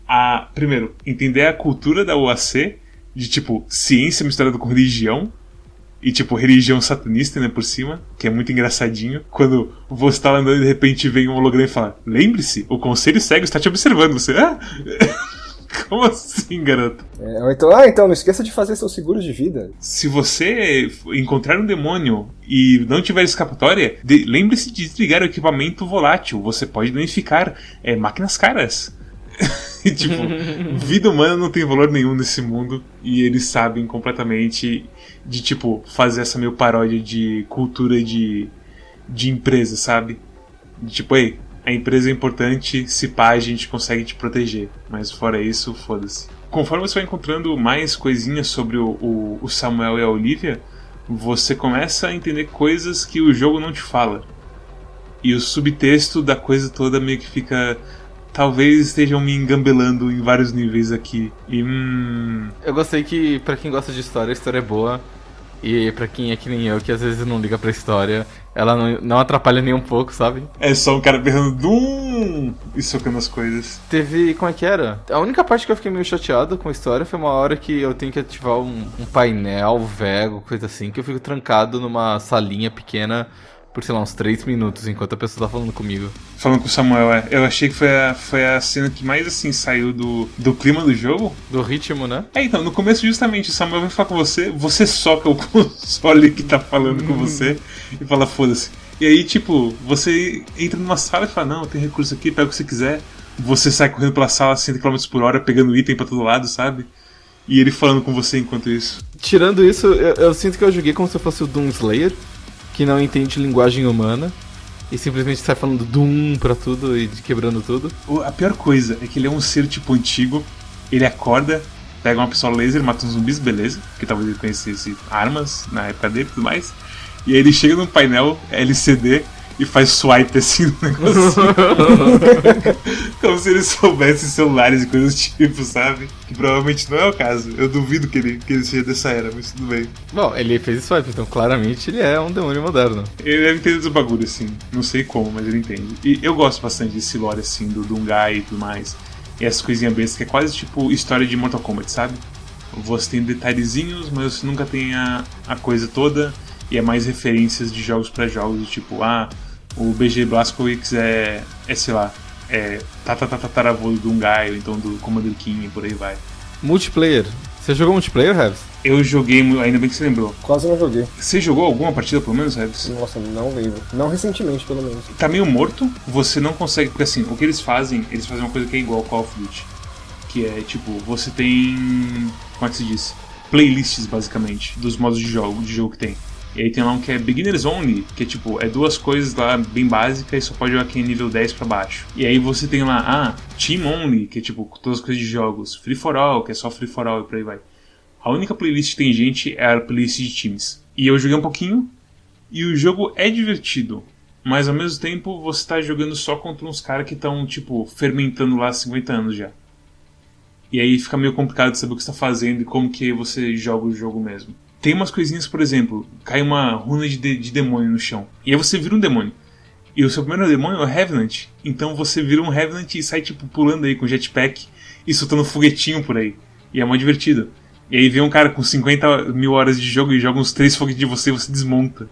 a, primeiro, entender a cultura da UAC, de tipo, ciência misturada com religião, e tipo, religião satanista, né, por cima, que é muito engraçadinho. Quando você tá andando e de repente vem um holograma e fala: Lembre-se, o conselho cego está te observando. Você, ah? Como assim, garoto? É, ou então, ah, então, não esqueça de fazer seu seguro de vida. Se você encontrar um demônio e não tiver escapatória, lembre-se de desligar o equipamento volátil. Você pode danificar é, máquinas caras. E, tipo, vida humana não tem valor nenhum nesse mundo e eles sabem completamente de tipo fazer essa meio paródia de cultura de de empresa, sabe? De, tipo, ei, a empresa é importante, se pá, a gente consegue te proteger. Mas fora isso, foda-se. Conforme você vai encontrando mais coisinhas sobre o, o, o Samuel e a Olivia, você começa a entender coisas que o jogo não te fala. E o subtexto da coisa toda meio que fica. Talvez estejam me engambelando em vários níveis aqui. E hum. Eu gostei que, pra quem gosta de história, a história é boa. E pra quem é que nem eu, que às vezes não liga pra história, ela não, não atrapalha nem um pouco, sabe? É só um cara berrando Dum! e socando as coisas. Teve. Como é que era? A única parte que eu fiquei meio chateado com a história foi uma hora que eu tenho que ativar um, um painel, Vego, coisa assim, que eu fico trancado numa salinha pequena por, sei lá, uns 3 minutos enquanto a pessoa tá falando comigo. Falando com o Samuel, é. Eu achei que foi a, foi a cena que mais assim saiu do, do clima do jogo. Do ritmo, né? É, então, no começo, justamente, o Samuel vai falar com você, você soca o console que tá falando com você e fala, foda-se. E aí, tipo, você entra numa sala e fala, não, tem recurso aqui, pega o que você quiser. Você sai correndo pela sala a 100 km por hora, pegando item pra todo lado, sabe? E ele falando com você enquanto isso. Tirando isso, eu, eu sinto que eu joguei como se eu fosse o Doom Slayer, que não entende linguagem humana. E simplesmente sai falando Doom pra tudo e quebrando tudo. A pior coisa é que ele é um ser tipo antigo, ele acorda, pega uma pistola laser, mata uns zumbis, beleza, que talvez ele conhecesse armas na época dele e tudo mais. E aí ele chega num painel LCD e faz swipe assim no negocinho. Como se ele soubesse celulares e coisas do tipo, sabe? Que provavelmente não é o caso. Eu duvido que ele, que ele seja dessa era, mas tudo bem. Bom, ele fez isso, então claramente ele é um demônio moderno. Ele deve entender do bagulho, assim. Não sei como, mas ele entende. E eu gosto bastante desse lore, assim, do Dungai e tudo mais. E essas coisinhas bestas, que é quase tipo história de Mortal Kombat, sabe? Você tem detalhezinhos, mas você nunca tem a, a coisa toda. E é mais referências de jogos pra jogos, tipo, ah, o BG Blazkowicz é, é sei lá, é tatatatataravô do Dungai, ou então do Commander King, e por aí vai. Multiplayer. Você jogou multiplayer, Revs? Eu joguei, ainda bem que você lembrou. Quase não joguei. Você jogou alguma partida, pelo menos, Revis? Nossa, não lembro. Não recentemente, pelo menos. tá meio morto, você não consegue. Porque assim, o que eles fazem, eles fazem uma coisa que é igual ao Call of Duty. Que é tipo, você tem. Como é que se diz? Playlists, basicamente, dos modos de jogo, de jogo que tem. E aí tem lá um que é Beginners Only, que é tipo, é duas coisas lá bem básicas e só pode jogar aqui em nível 10 para baixo. E aí você tem lá, ah, Team Only, que é tipo, todas as coisas de jogos. Free for All, que é só Free for All e por aí vai. A única playlist que tem gente é a playlist de times. E eu joguei um pouquinho, e o jogo é divertido. Mas ao mesmo tempo você tá jogando só contra uns caras que estão, tipo, fermentando lá há 50 anos já. E aí fica meio complicado de saber o que você tá fazendo e como que você joga o jogo mesmo. Tem umas coisinhas, por exemplo, cai uma runa de, de, de demônio no chão. E aí você vira um demônio. E o seu primeiro demônio é o Revenant. Então você vira um Revenant e sai, tipo, pulando aí com jetpack e soltando foguetinho por aí. E é mó divertido. E aí vem um cara com 50 mil horas de jogo e joga uns três foguetes de você e você desmonta.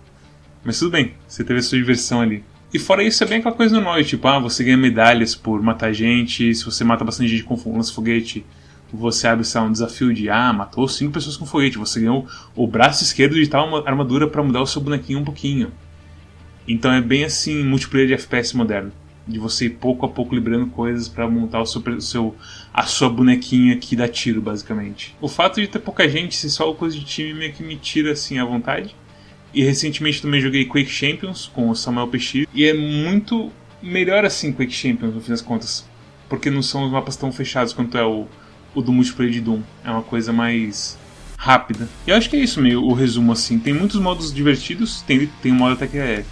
Mas tudo bem, você teve a sua diversão ali. E fora isso, é bem aquela coisa normal, tipo, ah, você ganha medalhas por matar gente, se você mata bastante gente com um lance-foguete, você abre sei lá, um desafio de, ah, matou cinco pessoas com foguete, você ganhou o braço esquerdo de tal armadura para mudar o seu bonequinho um pouquinho. Então é bem assim, multiplayer de FPS moderno. De você ir pouco a pouco liberando coisas para montar o seu, o seu, a sua bonequinha que dá tiro, basicamente. O fato de ter pouca gente, se só coisa de time, meio que me tira assim à vontade. E recentemente também joguei Quake Champions com o Samuel Peixir. E é muito melhor assim Quake Champions, no fim das contas. Porque não são os mapas tão fechados quanto é o, o do multiplayer de Doom. É uma coisa mais rápida. E eu acho que é isso meio o resumo assim. Tem muitos modos divertidos. Tem, tem um modo até que é.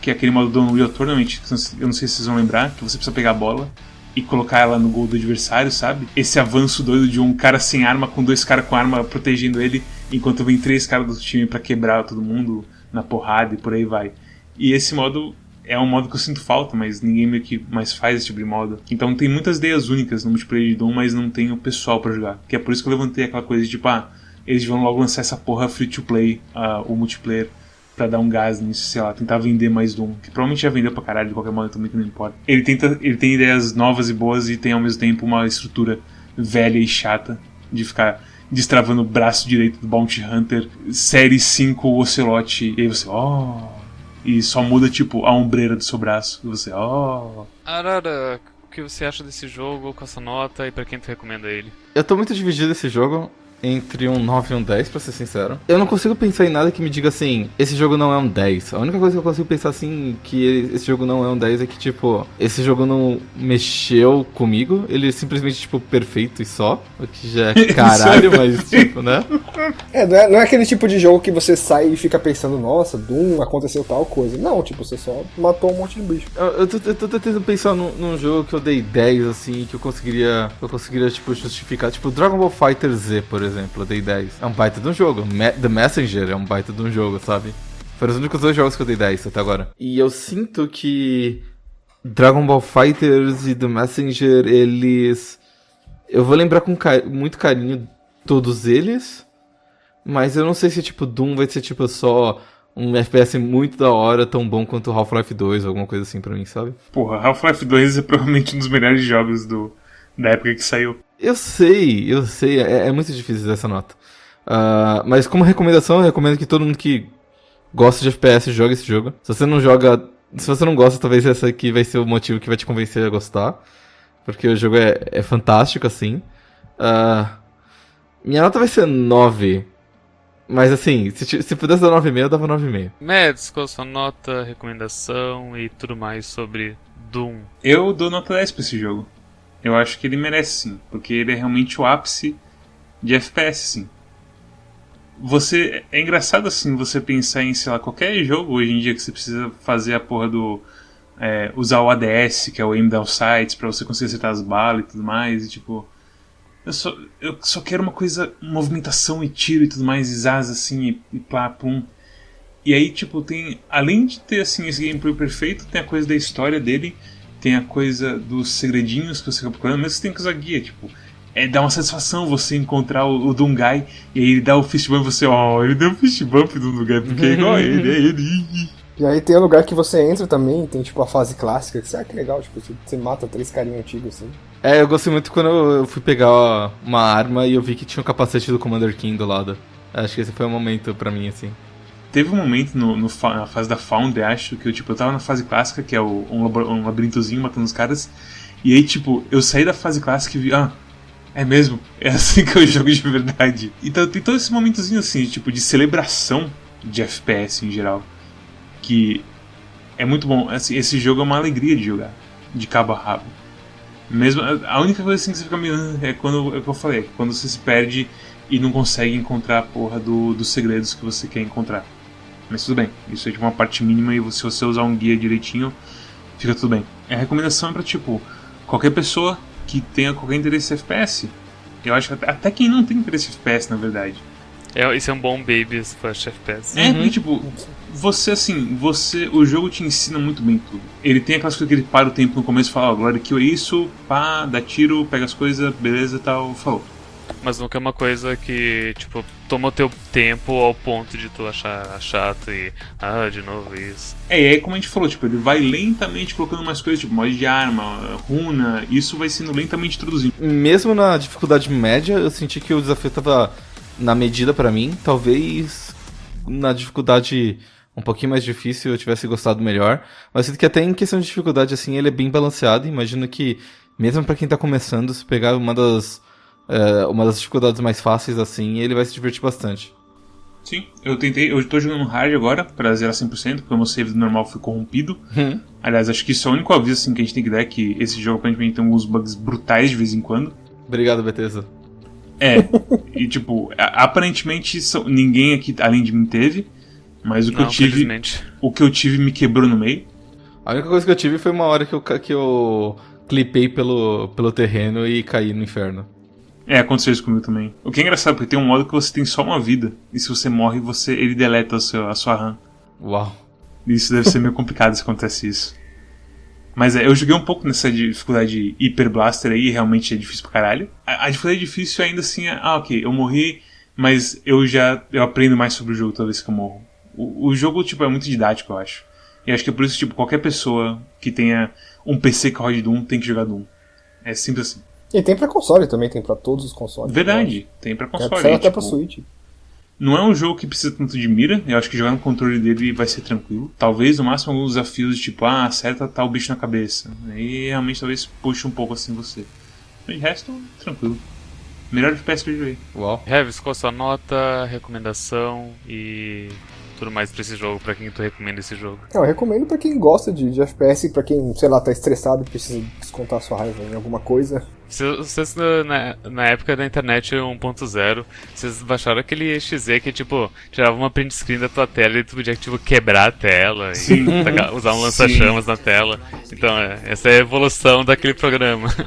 Que é aquele modo do Unreal Tournament, que eu não sei se vocês vão lembrar, que você precisa pegar a bola e colocar ela no gol do adversário, sabe? Esse avanço doido de um cara sem arma com dois caras com arma protegendo ele, enquanto vem três caras do time para quebrar todo mundo na porrada e por aí vai. E esse modo é um modo que eu sinto falta, mas ninguém meio que mais faz esse tipo de modo. Então tem muitas ideias únicas no multiplayer de Doom, mas não tem o pessoal para jogar. Que é por isso que eu levantei aquela coisa de tipo, ah, eles vão logo lançar essa porra free to play, uh, o multiplayer para dar um gás nisso, sei lá, tentar vender mais Doom, que provavelmente já vendeu pra caralho de qualquer modo, também que não importa. Ele tenta, ele tem ideias novas e boas e tem ao mesmo tempo uma estrutura velha e chata de ficar destravando o braço direito do Bounty Hunter, série 5 Ocelote, e aí você, oh, e só muda tipo a ombreira do seu braço, e você, ó. Oh. Arara, o que você acha desse jogo, com essa nota e para quem tu recomenda ele? Eu tô muito dividido desse jogo entre um 9 e um 10, pra ser sincero. Eu não consigo pensar em nada que me diga assim, esse jogo não é um 10. A única coisa que eu consigo pensar assim, que esse jogo não é um 10 é que, tipo, esse jogo não mexeu comigo, ele é simplesmente, tipo, perfeito e só. O que já é caralho, mas, tipo, né? É não, é, não é aquele tipo de jogo que você sai e fica pensando, nossa, Doom, aconteceu tal coisa. Não, tipo, você só matou um monte de bicho. Eu, eu, tô, eu tô tentando pensar num, num, jogo que eu dei 10, assim, que eu conseguiria, eu conseguiria, tipo, justificar. Tipo, Dragon Ball Fighter Z, por exemplo exemplo, eu dei 10. É um baita de um jogo. The Messenger é um baita de um jogo, sabe? Foram os únicos dois jogos que eu dei 10 até agora. E eu sinto que Dragon Ball Fighters e The Messenger, eles. Eu vou lembrar com car... muito carinho todos eles. Mas eu não sei se tipo Doom vai ser tipo só um FPS muito da hora, tão bom quanto Half-Life 2 ou alguma coisa assim pra mim, sabe? Porra, Half-Life 2 é provavelmente um dos melhores jogos do, da época que saiu. Eu sei, eu sei, é, é muito difícil essa nota. Uh, mas como recomendação, eu recomendo que todo mundo que gosta de FPS jogue esse jogo. Se você não joga. Se você não gosta, talvez essa aqui vai ser o motivo que vai te convencer a gostar. Porque o jogo é, é fantástico, assim. Uh, minha nota vai ser 9. Mas assim, se, se pudesse dar 9,5, eu dava 9,5. Mads, qual a sua nota, recomendação e tudo mais sobre Doom? Eu dou nota 10 pra esse jogo. Eu acho que ele merece sim, porque ele é realmente o ápice de FPS, sim. Você é engraçado assim você pensar em, sei lá, qualquer jogo hoje em dia que você precisa fazer a porra do é, usar o ADS, que é o aim down sights, para você conseguir acertar as balas e tudo mais, e tipo, eu só, eu só quero uma coisa, movimentação e tiro e tudo mais, e zaz assim, e, e plá, pum. E aí, tipo, tem. Além de ter assim esse gameplay perfeito, tem a coisa da história dele tem a coisa dos segredinhos que você fica procurando, mas você tem que usar guia, tipo. É, dá uma satisfação você encontrar o, o Dungai e aí ele dá o fist bump e você, ó, oh, ele deu o fist bump do Dungai, porque é igual a ele, é ele. E aí tem o lugar que você entra também, tem tipo a fase clássica, que sabe que legal, tipo, você mata três carinhos antigos assim. É, eu gostei muito quando eu fui pegar uma arma e eu vi que tinha o capacete do Commander King do lado. Acho que esse foi um momento pra mim, assim. Teve um momento no, no, na fase da Founder, acho, que eu, tipo, eu tava na fase clássica, que é o, um, um labirintozinho matando os caras. E aí, tipo, eu saí da fase clássica e vi, ah, é mesmo? É assim que eu jogo de verdade. Então tem todo esse momentozinho assim, tipo, de celebração de FPS em geral. Que é muito bom. Assim, esse jogo é uma alegria de jogar, de cabo a rabo. Mesmo, a única coisa assim que você fica meio. É quando é o que eu falei, é quando você se perde e não consegue encontrar a porra do, dos segredos que você quer encontrar. Mas tudo bem, isso é de uma parte mínima e se você usar um guia direitinho, fica tudo bem. A recomendação é pra tipo, qualquer pessoa que tenha qualquer interesse em FPS. Eu acho que até, até quem não tem interesse em FPS, na verdade. É, isso é um bom Babies First FPS. É, porque, tipo, você assim, você. O jogo te ensina muito bem tudo. Ele tem aquelas coisas que ele para o tempo no começo e fala, ó, oh, Glória Kill é isso, pá, dá tiro, pega as coisas, beleza tal, falou. Mas nunca é uma coisa que, tipo, toma o teu tempo ao ponto de tu achar chato e. Ah, de novo isso. É, e aí como a gente falou, tipo, ele vai lentamente colocando mais coisas, tipo, mod de arma, runa, isso vai sendo lentamente introduzido. Mesmo na dificuldade média, eu senti que o desafio tava na medida para mim. Talvez na dificuldade um pouquinho mais difícil eu tivesse gostado melhor. Mas sinto que até em questão de dificuldade, assim, ele é bem balanceado. Imagino que, mesmo para quem tá começando, se pegar uma das, é, uma das dificuldades mais fáceis, assim, ele vai se divertir bastante. Sim, eu tentei, eu tô jogando hard agora pra zerar 100%, porque o meu save normal foi corrompido. Hum. Aliás, acho que isso é o único aviso assim, que a gente tem que dar, é que esse jogo aparentemente tem alguns bugs brutais de vez em quando. Obrigado, Bethesda. É, e tipo, aparentemente ninguém aqui além de mim teve, mas o que Não, eu tive, o que eu tive me quebrou no meio. A única coisa que eu tive foi uma hora que eu, que eu clipei pelo, pelo terreno e caí no inferno. É, aconteceu isso comigo também. O que é engraçado, porque tem um modo que você tem só uma vida, e se você morre, você ele deleta o seu, a sua RAM. Uau. Isso deve ser meio complicado se acontece isso. Mas é, eu joguei um pouco nessa dificuldade Hyper Blaster aí, realmente é difícil pra caralho. A, a dificuldade difícil ainda assim é, ah, ok, eu morri, mas eu já eu aprendo mais sobre o jogo toda vez que eu morro. O, o jogo, tipo, é muito didático, eu acho. E acho que é por isso, tipo, qualquer pessoa que tenha um PC que rode Doom tem que jogar Doom. É simples assim. E tem pra console também, tem pra todos os consoles. Verdade, tem pra acho. console. Saiu e, até pra tipo, Switch. Não é um jogo que precisa tanto de mira, eu acho que jogar no controle dele vai ser tranquilo. Talvez, no máximo, alguns desafios, tipo, ah, acerta tal bicho na cabeça. Aí realmente talvez puxe um pouco assim você. Mas de resto, tranquilo. Melhor FPS que eu joguei. Uau. Revis, qual a sua nota, recomendação e tudo mais pra esse jogo? Pra quem tu recomenda esse jogo? Não, eu recomendo pra quem gosta de, de FPS, pra quem, sei lá, tá estressado e precisa descontar sua raiva em alguma coisa. Se- Vocês, na, na época da internet 1.0, vocês baixaram aquele XZ que, tipo, tirava uma print screen da tua tela e tu podia, tipo, quebrar a tela Sim. e tacar- usar um lança-chamas na tela. Então, é, essa é a evolução daquele programa.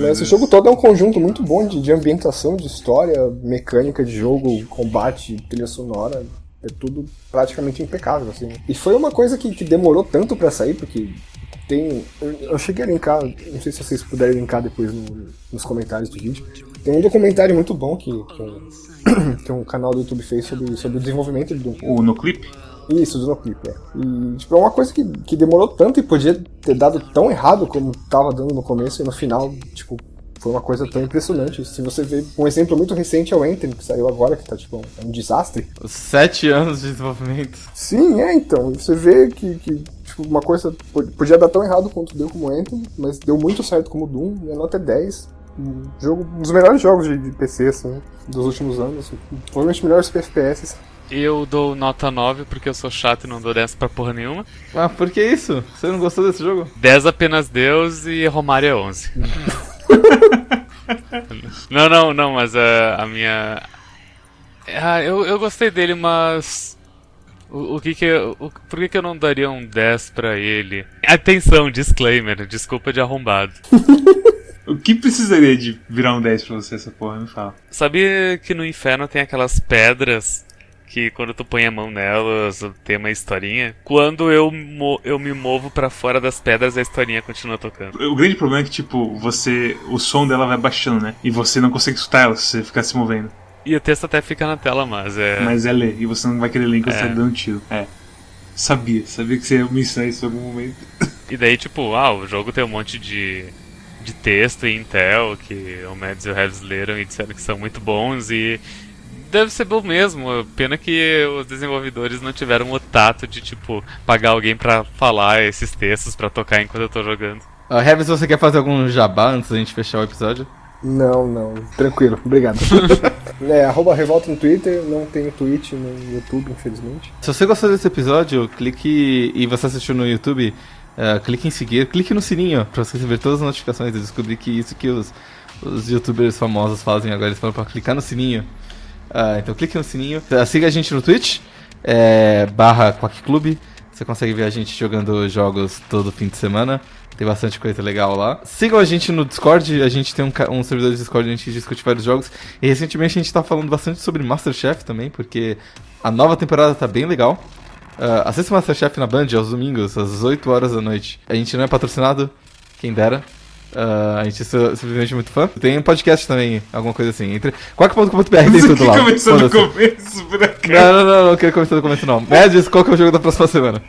É, esse jogo todo é um conjunto muito bom de, de ambientação, de história, mecânica de jogo, combate, trilha sonora. É tudo praticamente impecável, assim. E foi uma coisa que, que demorou tanto pra sair, porque tem. Eu, eu cheguei a linkar, não sei se vocês puderem linkar depois no- nos comentários do vídeo. Tem um documentário muito bom que, que, um, que um canal do YouTube fez sobre, sobre o desenvolvimento do, O no clip? isso, do Noclip, é. E, tipo, é uma coisa que, que demorou tanto e podia ter dado tão errado como tava dando no começo e no final, tipo, foi uma coisa tão impressionante. Se você vê, um exemplo muito recente é o Anthem, que saiu agora, que tá, tipo, um, um desastre. Sete anos de desenvolvimento. Sim, é, então. Você vê que, que tipo, uma coisa po- podia dar tão errado quanto deu como Anthem, mas deu muito certo como Doom, e a nota é 10. Um jogo, um dos melhores jogos de, de PC, assim, dos últimos anos. Provavelmente melhores FPS. Eu dou nota 9 porque eu sou chato e não dou 10 pra porra nenhuma. Ah, por que isso? Você não gostou desse jogo? 10 apenas Deus e Romário é 11. não, não, não, mas a, a minha. Ah, eu, eu gostei dele, mas. O, o que que eu, o, por que que eu não daria um 10 pra ele? Atenção, disclaimer, desculpa de arrombado. O que precisaria de virar um 10 pra você essa porra? Me fala. Sabia que no inferno tem aquelas pedras que quando tu põe a mão nelas tem uma historinha? Quando eu, mo- eu me movo pra fora das pedras, a historinha continua tocando. O grande problema é que, tipo, você. O som dela vai baixando, né? E você não consegue escutar ela se você ficar se movendo. E o texto até fica na tela, mas é. Mas é ler, e você não vai querer ler enquanto É. você tá dando tiro. É. Sabia, sabia que você ia me ensinar isso em algum momento. E daí, tipo, ah, o jogo tem um monte de, de texto em Intel que o Mads e o Revis leram e disseram que são muito bons e deve ser bom mesmo. Pena que os desenvolvedores não tiveram o tato de, tipo, pagar alguém pra falar esses textos pra tocar enquanto eu tô jogando. Uh, Heavis, você quer fazer algum jabá antes da gente fechar o episódio? Não, não. Tranquilo, obrigado. é, arroba revolta no Twitter, não tenho Twitch no YouTube, infelizmente. Se você gostou desse episódio, clique e você assistiu no YouTube, uh, clique em seguir, clique no sininho pra você receber todas as notificações e descobrir que isso que os, os youtubers famosos fazem agora, eles falam pra clicar no sininho. Uh, então clique no sininho. Uh, siga a gente no Twitch, é, barra Quack Clube. Você consegue ver a gente jogando jogos todo fim de semana. Tem bastante coisa legal lá. Sigam a gente no Discord, a gente tem um, um servidor de Discord onde a gente discute vários jogos. E recentemente a gente tá falando bastante sobre Masterchef também, porque a nova temporada tá bem legal. Uh, assista Masterchef na Band aos domingos, às 8 horas da noite. A gente não é patrocinado, quem dera. Uh, a gente é simplesmente muito fã. Tem um podcast também, alguma coisa assim. Entre... Quack.com.br tem tudo lá. começou no começo, por acaso. Não, não, não, não queria começar no começo não. Médios, qual que é o jogo da próxima semana?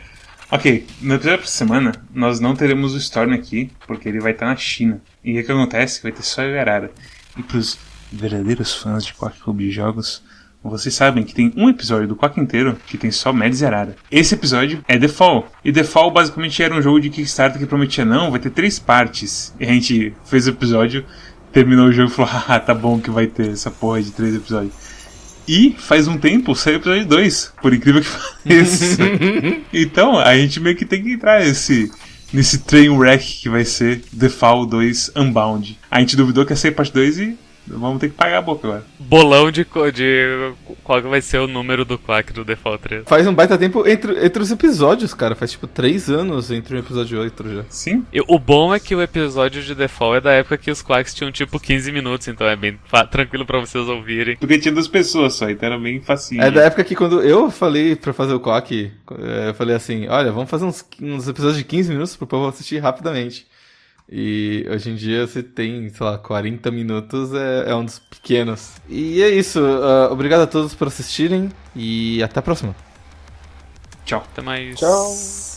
Ok, episódio da semana, nós não teremos o Storm aqui, porque ele vai estar na China. E o que acontece? Vai ter só eu e Arara. E pros verdadeiros fãs de Quack Club de Jogos, vocês sabem que tem um episódio do Quack inteiro que tem só Mads e Arara. Esse episódio é The Fall. E The Fall basicamente era um jogo de Kickstarter que prometia, não, vai ter três partes. E a gente fez o episódio, terminou o jogo e falou, ah, tá bom que vai ter essa porra de três episódios. E faz um tempo saiu o episódio 2, por incrível que pareça. então, a gente meio que tem que entrar nesse, nesse train wreck que vai ser The Fall 2 Unbound. A gente duvidou que ia ser parte 2 e Vamos ter que pagar a boca agora. Bolão de, de qual vai ser o número do Quack do Default 3. Faz um baita tempo entre, entre os episódios, cara. Faz tipo 3 anos entre um episódio e outro já. Sim. E o bom é que o episódio de Default é da época que os Quacks tinham tipo 15 minutos, então é bem tranquilo pra vocês ouvirem. Porque tinha duas pessoas só, então era bem facinho. É da época que quando eu falei pra fazer o Quack, é, eu falei assim: olha, vamos fazer uns, uns episódios de 15 minutos pro povo assistir rapidamente. E hoje em dia você tem, sei lá, 40 minutos, é, é um dos pequenos. E é isso. Uh, obrigado a todos por assistirem e até a próxima. Tchau. Até mais. Tchau.